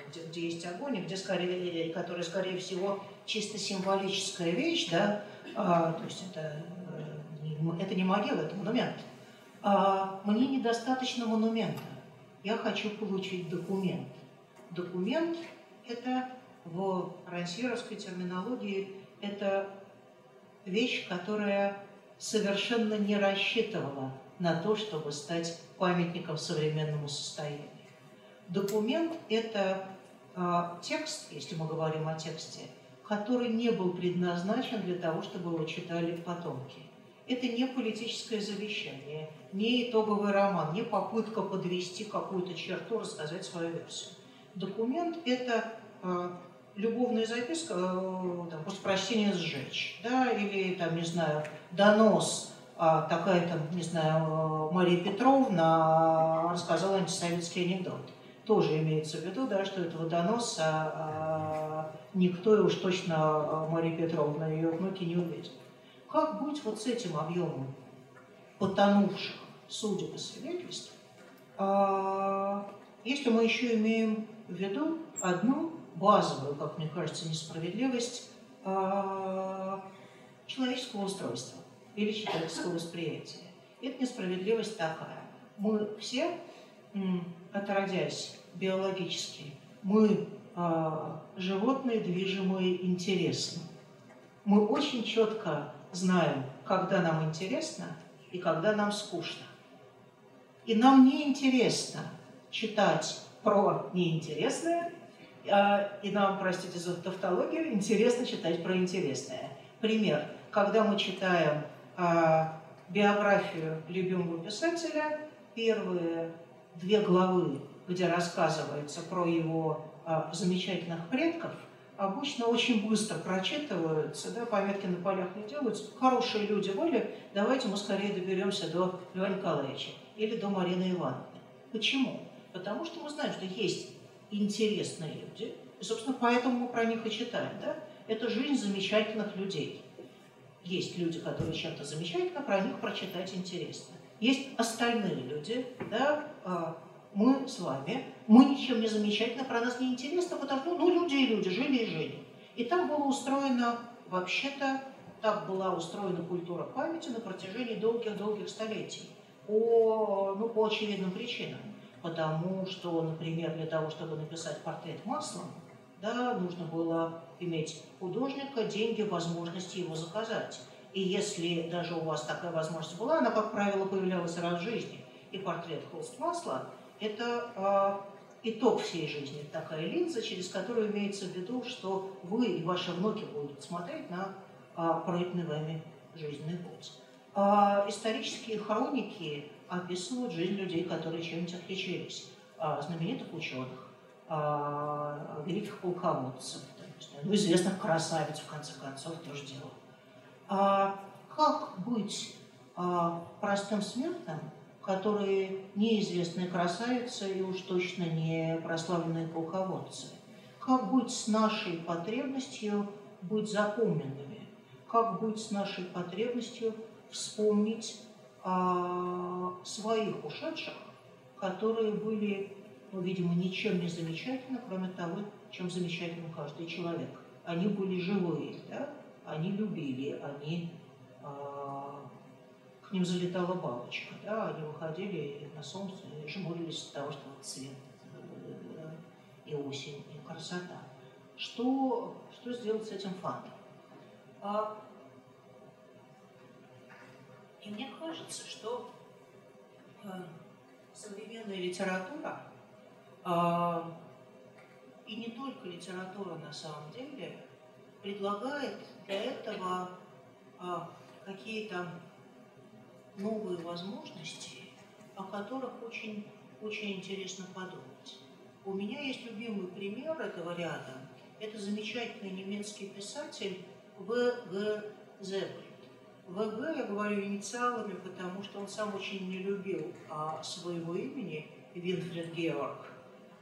где, где есть огонь, и где скорее, которая, скорее всего, чисто символическая вещь, да, а, то есть это, э, это не могила, это монумент. А, мне недостаточно монумента. Я хочу получить документ. Документ – это в рансьеровской терминологии это вещь, которая совершенно не рассчитывала на то, чтобы стать памятником современному состоянию. Документ – это э, текст, если мы говорим о тексте, который не был предназначен для того, чтобы его читали потомки. Это не политическое завещание, не итоговый роман, не попытка подвести какую-то черту, рассказать свою версию. Документ – это э, любовная записка, э, там, после прощения сжечь, да, или, там, не знаю, донос, а, такая, там, не знаю, Мария Петровна рассказала антисоветский анекдот. Тоже имеется в виду, да, что этого доноса а, никто, и уж точно Мария Петровна и ее внуки не увидит. Как быть вот с этим объемом потонувших судеб и свидетельств, а, если мы еще имеем в виду одну базовую, как мне кажется, несправедливость а, человеческого устройства или человеческого восприятия. Это несправедливость такая. Мы все отродясь биологически, мы а, животные, движимые интересом. Мы очень четко знаем, когда нам интересно и когда нам скучно. И нам не интересно читать про неинтересное, и нам, простите за тавтологию, интересно читать про интересное. Пример. Когда мы читаем а, биографию любимого писателя, первые две главы, где рассказывается про его а, замечательных предков, обычно очень быстро прочитываются, да, пометки на полях не делаются. Хорошие люди были, давайте мы скорее доберемся до Льва Николаевича или до Марины Ивановны. Почему? Потому что мы знаем, что есть интересные люди, и, собственно, поэтому мы про них и читаем. Да? Это жизнь замечательных людей. Есть люди, которые чем-то замечательно, про них прочитать интересно. Есть остальные люди, да, а, мы с вами, мы ничем не замечательно, про нас не интересно, потому что, ну, люди и люди, жили и жили. И так было устроено, вообще-то, так была устроена культура памяти на протяжении долгих-долгих столетий. По, ну, по очевидным причинам. Потому что, например, для того, чтобы написать портрет маслом, да, нужно было иметь художника, деньги, возможности его заказать. И если даже у вас такая возможность была, она, как правило, появлялась раз в жизни. И портрет холст масла это э, итог всей жизни, такая линза, через которую имеется в виду, что вы и ваши внуки будут смотреть на э, пройденный вами жизненный путь. А исторические хроники описывают жизнь людей, которые чем-нибудь отличились. А, знаменитых ученых, а, великих полководцев, ну, известных красавиц, в конце концов, тоже дело. А как быть а, простым смертным, которые неизвестные красавицы и уж точно не прославленные полководцы. Как быть с нашей потребностью быть запомненными? Как быть с нашей потребностью вспомнить о своих ушедших, которые были, ну, видимо, ничем не замечательны, кроме того, чем замечательен каждый человек. Они были живые, да? они любили, они к ним залетала бабочка, да, они выходили на солнце и жмурились от того, что цвет э, и осень, и красота. Что, что сделать с этим фактом? А, и мне кажется, что а, современная литература, а, и не только литература на самом деле, предлагает для этого а, какие-то новые возможности, о которых очень, очень интересно подумать. У меня есть любимый пример этого ряда. Это замечательный немецкий писатель В.Г. Зебельд. В.Г. я говорю инициалами, потому что он сам очень не любил а, своего имени Винфрид Георг.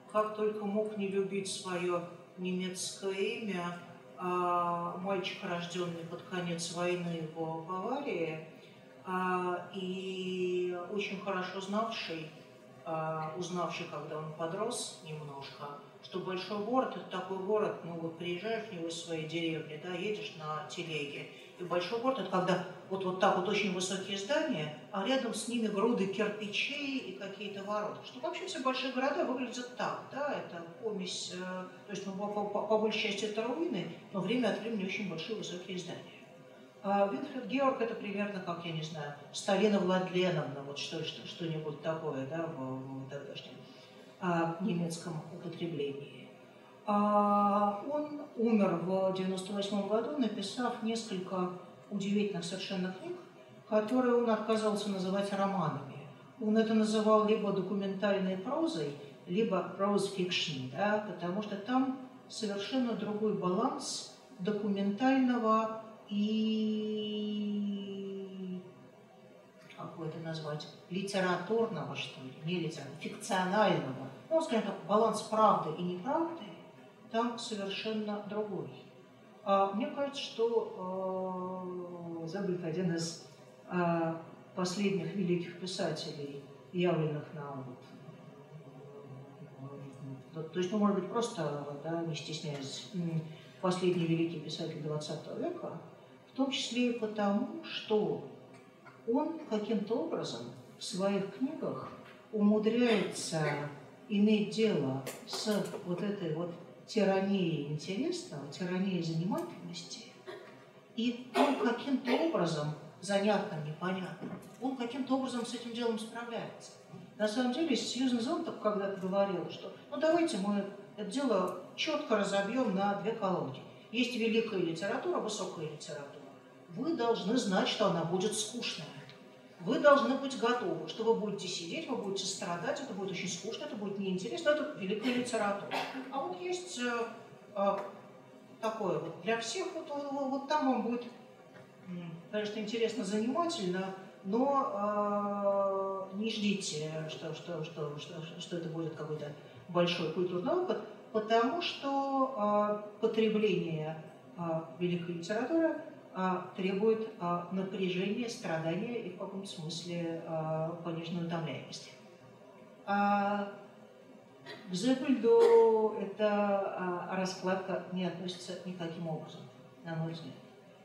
Как только мог не любить свое немецкое имя, а, мальчик, рожденный под конец войны в Баварии, а, и очень хорошо знавший, а, узнавший, когда он подрос немножко, что большой город – это такой город, ну вот приезжаешь в него из своей деревни, да, едешь на телеге, и большой город – это когда вот, вот так вот очень высокие здания, а рядом с ними груды кирпичей и какие-то ворота. Что вообще все большие города выглядят так, да, это помесь, э, то есть ну, по, по, по большей части это руины, но время от времени очень большие высокие здания. А Винфрид Георг это примерно, как, я не знаю, Сталина Владленовна, вот что, что, что-нибудь такое, да, в, в тогдашнем а, немецком употреблении. А он умер в 98 году, написав несколько удивительных совершенно книг, которые он отказался называть романами. Он это называл либо документальной прозой, либо fiction, да, потому что там совершенно другой баланс документального и как бы это назвать, литературного, что ли, не литературного, фикционального, ну, скажем так, баланс правды и неправды там совершенно другой. А мне кажется, что э, Забыт один из э, последних великих писателей, явленных нам вот, то есть, ну, может быть, просто, да, не стесняясь, последний великий писатель XX века, в том числе и потому, что он каким-то образом в своих книгах умудряется иметь дело с вот этой вот тиранией интересного, тиранией занимательности, и он каким-то образом, занятным, непонятным, он каким-то образом с этим делом справляется. На самом деле, Сьюзен Зонтов когда-то говорила, что ну давайте мы это дело четко разобьем на две колонки. Есть великая литература, высокая литература. Вы должны знать, что она будет скучная. Вы должны быть готовы, что вы будете сидеть, вы будете страдать, это будет очень скучно, это будет неинтересно, это великая литература. А вот есть э, э, такое вот для всех, вот, вот, вот там вам будет, конечно, интересно, занимательно, но э, не ждите, что, что, что, что, что это будет какой-то большой культурный опыт, потому что э, потребление э, великой литературы требует э, напряжения, страдания и в каком-то смысле э, пониженной утомляемости. А к Зеппельду эта а, раскладка не относится никаким образом, на мой взгляд.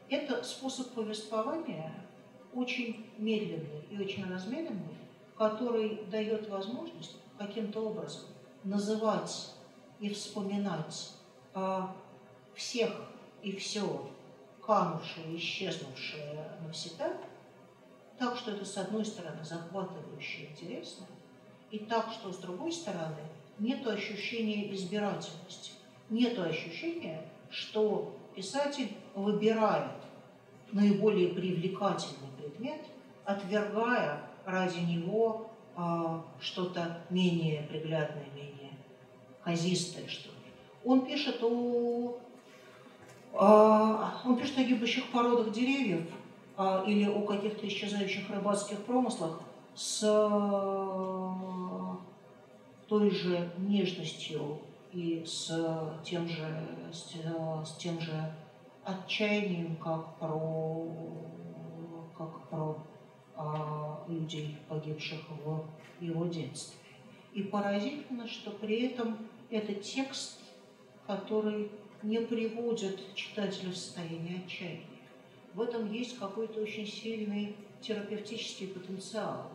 Это способ повествования очень медленный и очень размеренный, который дает возможность каким-то образом называть и вспоминать а, всех и все канувшее, исчезнувшее навсегда, так что это, с одной стороны, захватывающе интересно, и так, что, с другой стороны, нет ощущения избирательности, нет ощущения, что писатель выбирает наиболее привлекательный предмет, отвергая ради него а, что-то менее приглядное, менее казистое, что ли. Он пишет о, он пишет о гибнущих породах деревьев а, или о каких-то исчезающих рыбацких промыслах с той же нежностью и с тем же, с, с тем же отчаянием, как про, как про а, людей, погибших в его детстве. И поразительно, что при этом это текст, который не приводит читателя в состояние отчаяния. В этом есть какой-то очень сильный терапевтический потенциал.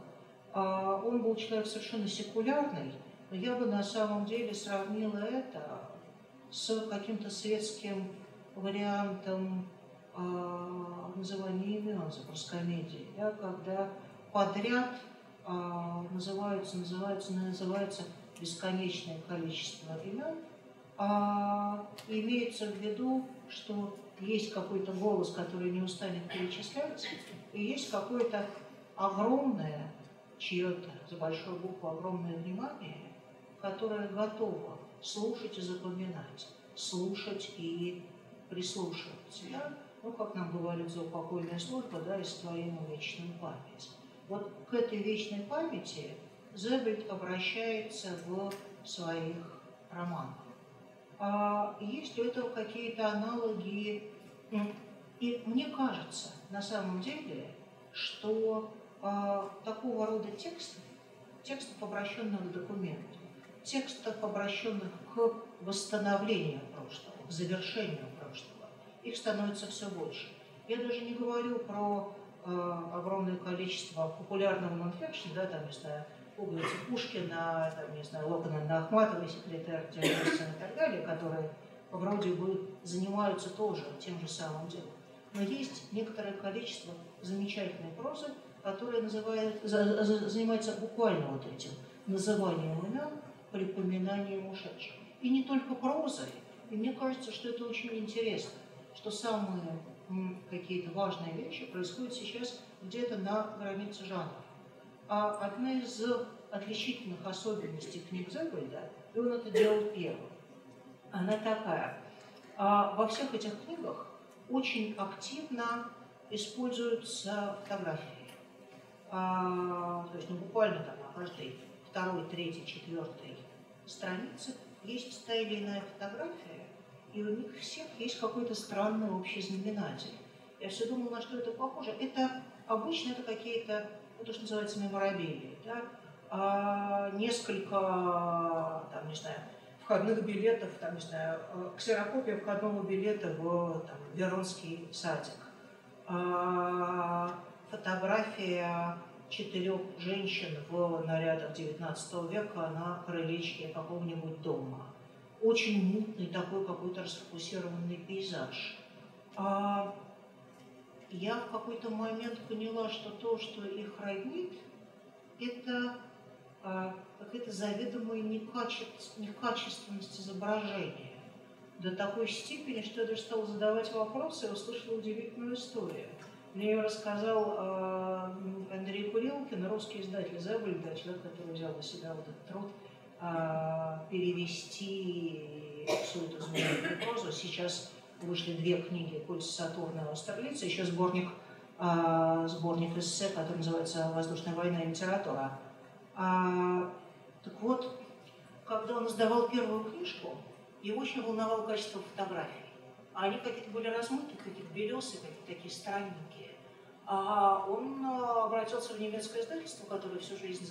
А он был человек совершенно секулярный, но я бы на самом деле сравнила это с каким-то светским вариантом э, называния имен за комедии, да, когда подряд э, называются, называются, называется бесконечное количество имен, а имеется в виду, что есть какой-то голос, который не устанет перечислять, и есть какое-то огромное, чье-то за большую букву огромное внимание, которая готова слушать и запоминать, слушать и прислушиваться. Да? Ну, как нам говорит заупокойная служба, да, и ствоим вечную память. Вот к этой вечной памяти Зебельд обращается в своих романах. А есть у этого какие-то аналоги? И мне кажется, на самом деле, что а, такого рода тексты, текстов, обращенных к документу, текстов, обращенных к восстановлению прошлого, к завершению прошлого. Их становится все больше. Я даже не говорю про э, огромное количество популярного нонфикшн, да, там, не знаю, пуговицы Пушкина, там, не знаю, Локона на Ахматовой, секретарь Тельмерсона и так далее, которые вроде бы занимаются тоже тем же самым делом. Но есть некоторое количество замечательной прозы, которая называет, за, за, занимается буквально вот этим называнием имен, припоминанием ушедших. И не только прозой. И мне кажется, что это очень интересно, что самые какие-то важные вещи происходят сейчас где-то на границе жанров. А одна из отличительных особенностей книг Зебельда, и он это делал первым, она такая. А во всех этих книгах очень активно используются фотографии. А, то есть ну, буквально там на каждой второй, третьей, четвертой странице есть та или иная фотография, и у них всех есть какой-то странный общий знаменатель. Я все думала, на что это похоже. Это обычно это какие-то, ну, то, что называется меморабилии, да? а, несколько, там, не знаю, входных билетов, там, не знаю, ксерокопия входного билета в там, Веронский садик, а, фотография четырех женщин в нарядах XIX века на крылечке какого-нибудь дома. Очень мутный такой какой-то расфокусированный пейзаж. А я в какой-то момент поняла, что то, что их роднит, это а, какая-то заведомая некачественность, некачественность изображения. До такой степени, что я даже стала задавать вопросы и услышала удивительную историю. Мне ее рассказал э, Андрей Курилкин, русский издатель Зебельда, человек, который взял на себя вот этот труд э, перевести всю эту знаменитую прозу. Сейчас вышли две книги «Пульс Сатурна» и «Австралийца», еще сборник, э, сборник эссе, который называется «Воздушная война и литература». А, так вот, когда он издавал первую книжку, его очень волновало качество фотографий. А они какие-то были размытые, какие-то белесые, какие-то такие странненькие. А он а, обратился в немецкое издательство, которое всю жизнь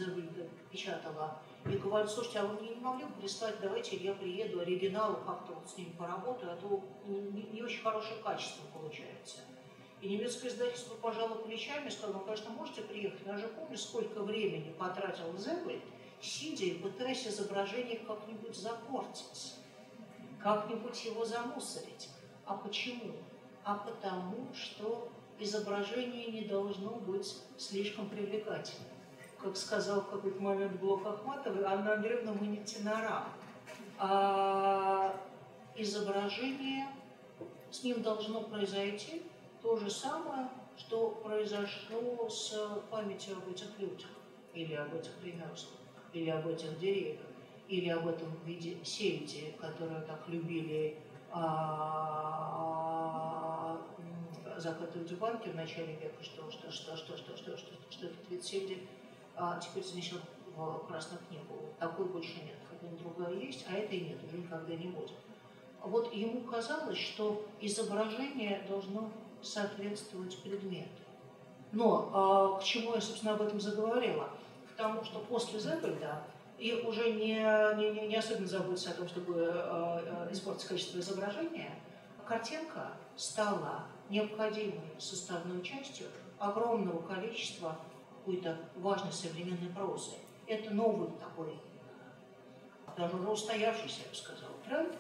печатало, и говорит, слушайте, а вы мне не могли бы прислать, давайте я приеду, оригинал, как-то вот с ним поработаю, а то не, не очень хорошее качество получается. И немецкое издательство пожало плечами и сказало, ну, конечно, можете приехать, но я же помню, сколько времени потратил Зебельд, сидя и пытаясь изображение как-нибудь запортить, как-нибудь его замусорить. А почему? А потому, что изображение не должно быть слишком привлекательным. Как сказал в какой-то момент Блок Ахматовой, Анна Андреевна, мы не тенора. А изображение, с ним должно произойти то же самое, что произошло с памятью об этих людях, или об этих ремеслах, или об этих деревьях, или об этом виде сельди, которую так любили а, захватывать банки в начале века, что, что, что, что, что, что, что, что этот вид сельди а, теперь занесен в Красную книгу. Такой больше нет. Хотя другая есть, а этой нет, уже никогда не будет. Вот ему казалось, что изображение должно соответствовать предмету. Но а, к чему я, собственно, об этом заговорила? К тому, что после Зебельда и уже не, не, не особенно заботиться о том, чтобы э, э, испортить качество изображения, картинка стала необходимой составной частью огромного количества какой-то важной современной прозы. Это новый такой, даже уже устоявшийся, я бы сказала, тренд,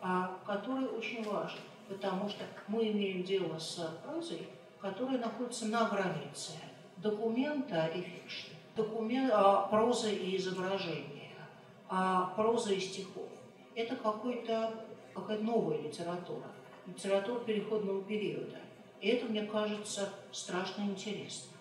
а, который очень важен, потому что мы имеем дело с прозой, которая находится на границе документа и фикшн документ, а, проза и изображение, а проза и стихов. Это какой-то, какая-то новая литература, литература переходного периода. И это, мне кажется, страшно интересно.